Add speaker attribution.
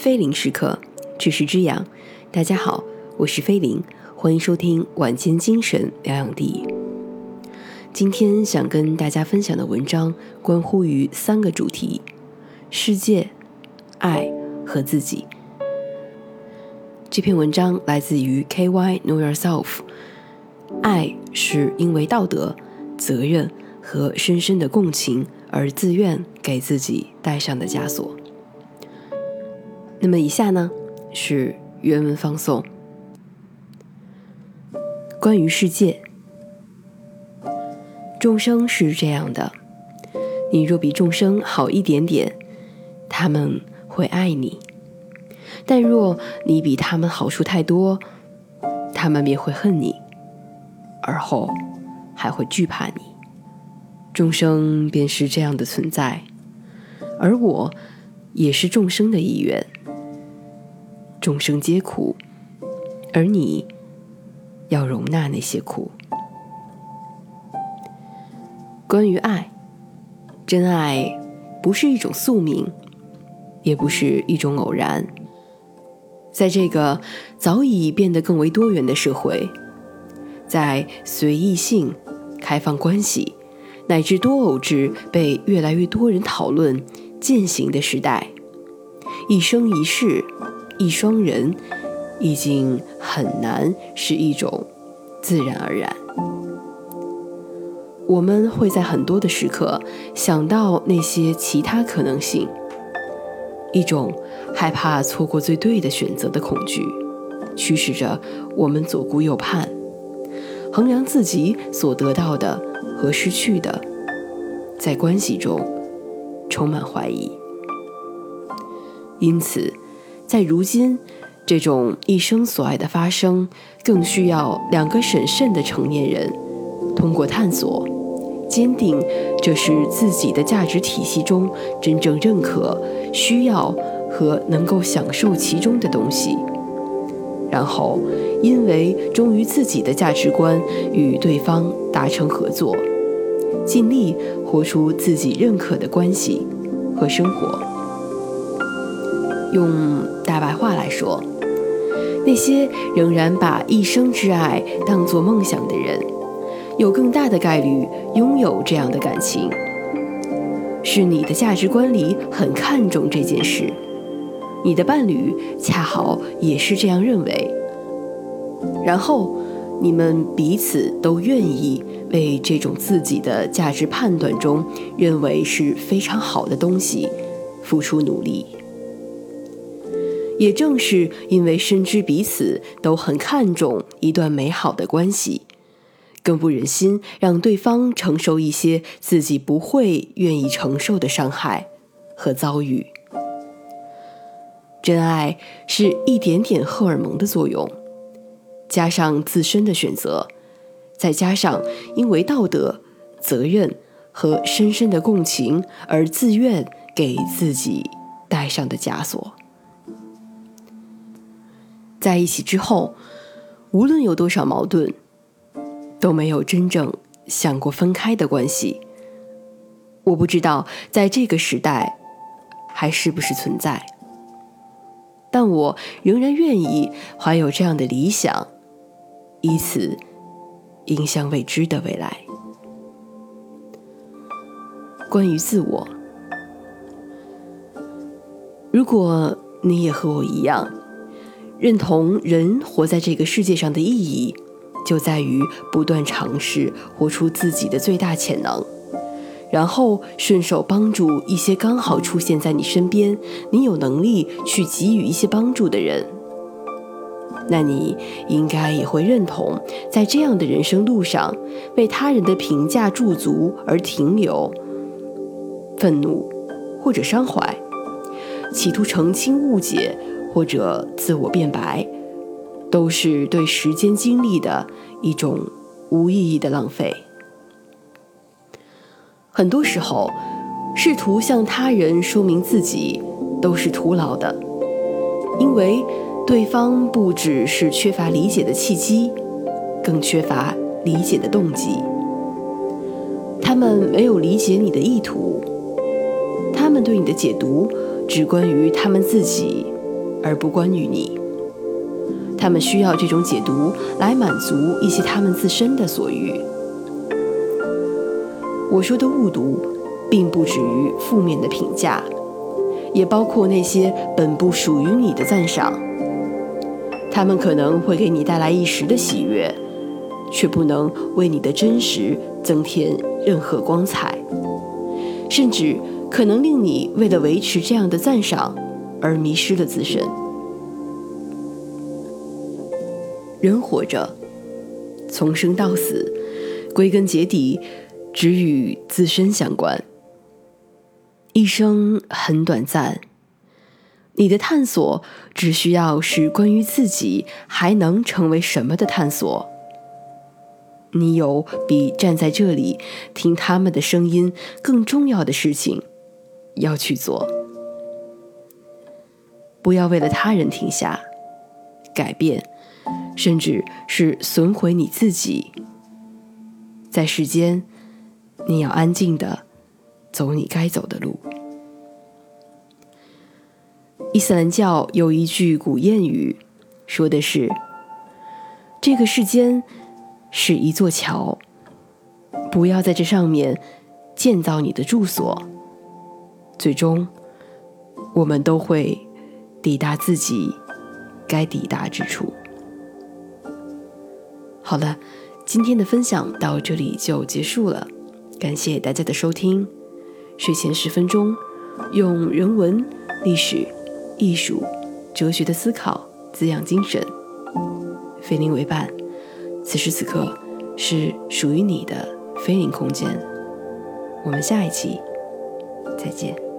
Speaker 1: 菲林时刻，知识之养。大家好，我是菲林，欢迎收听晚间精神疗养地。今天想跟大家分享的文章，关乎于三个主题：世界、爱和自己。这篇文章来自于 KY Know Yourself。爱是因为道德、责任和深深的共情而自愿给自己戴上的枷锁。那么以下呢是原文放送。关于世界，众生是这样的：你若比众生好一点点，他们会爱你；但若你比他们好处太多，他们便会恨你，而后还会惧怕你。众生便是这样的存在，而我也是众生的一员。众生皆苦，而你要容纳那些苦。关于爱，真爱不是一种宿命，也不是一种偶然。在这个早已变得更为多元的社会，在随意性、开放关系乃至多偶制被越来越多人讨论、践行的时代，一生一世。一双人已经很难是一种自然而然。我们会在很多的时刻想到那些其他可能性，一种害怕错过最对的选择的恐惧，驱使着我们左顾右盼，衡量自己所得到的和失去的，在关系中充满怀疑。因此。在如今这种一生所爱的发生，更需要两个审慎的成年人，通过探索，坚定这是自己的价值体系中真正认可、需要和能够享受其中的东西，然后因为忠于自己的价值观，与对方达成合作，尽力活出自己认可的关系和生活。用大白话来说，那些仍然把一生之爱当作梦想的人，有更大的概率拥有这样的感情。是你的价值观里很看重这件事，你的伴侣恰好也是这样认为，然后你们彼此都愿意为这种自己的价值判断中认为是非常好的东西付出努力。也正是因为深知彼此都很看重一段美好的关系，更不忍心让对方承受一些自己不会愿意承受的伤害和遭遇。真爱是一点点荷尔蒙的作用，加上自身的选择，再加上因为道德、责任和深深的共情而自愿给自己戴上的枷锁。在一起之后，无论有多少矛盾，都没有真正想过分开的关系。我不知道在这个时代还是不是存在，但我仍然愿意怀有这样的理想，以此影响未知的未来。关于自我，如果你也和我一样。认同人活在这个世界上的意义，就在于不断尝试活出自己的最大潜能，然后顺手帮助一些刚好出现在你身边、你有能力去给予一些帮助的人。那你应该也会认同，在这样的人生路上，被他人的评价驻足而停留，愤怒或者伤怀，企图澄清误解。或者自我辩白，都是对时间精力的一种无意义的浪费。很多时候，试图向他人说明自己，都是徒劳的，因为对方不只是缺乏理解的契机，更缺乏理解的动机。他们没有理解你的意图，他们对你的解读只关于他们自己。而不关于你。他们需要这种解读来满足一些他们自身的所欲。我说的误读，并不止于负面的评价，也包括那些本不属于你的赞赏。他们可能会给你带来一时的喜悦，却不能为你的真实增添任何光彩，甚至可能令你为了维持这样的赞赏而迷失了自身。人活着，从生到死，归根结底，只与自身相关。一生很短暂，你的探索只需要是关于自己还能成为什么的探索。你有比站在这里听他们的声音更重要的事情要去做。不要为了他人停下，改变。甚至是损毁你自己。在世间，你要安静的走你该走的路。伊斯兰教有一句古谚语，说的是：“这个世间是一座桥，不要在这上面建造你的住所。最终，我们都会抵达自己该抵达之处。”好了，今天的分享到这里就结束了，感谢大家的收听。睡前十分钟，用人文、历史、艺术、哲学的思考滋养精神。菲林为伴，此时此刻是属于你的菲林空间。我们下一期再见。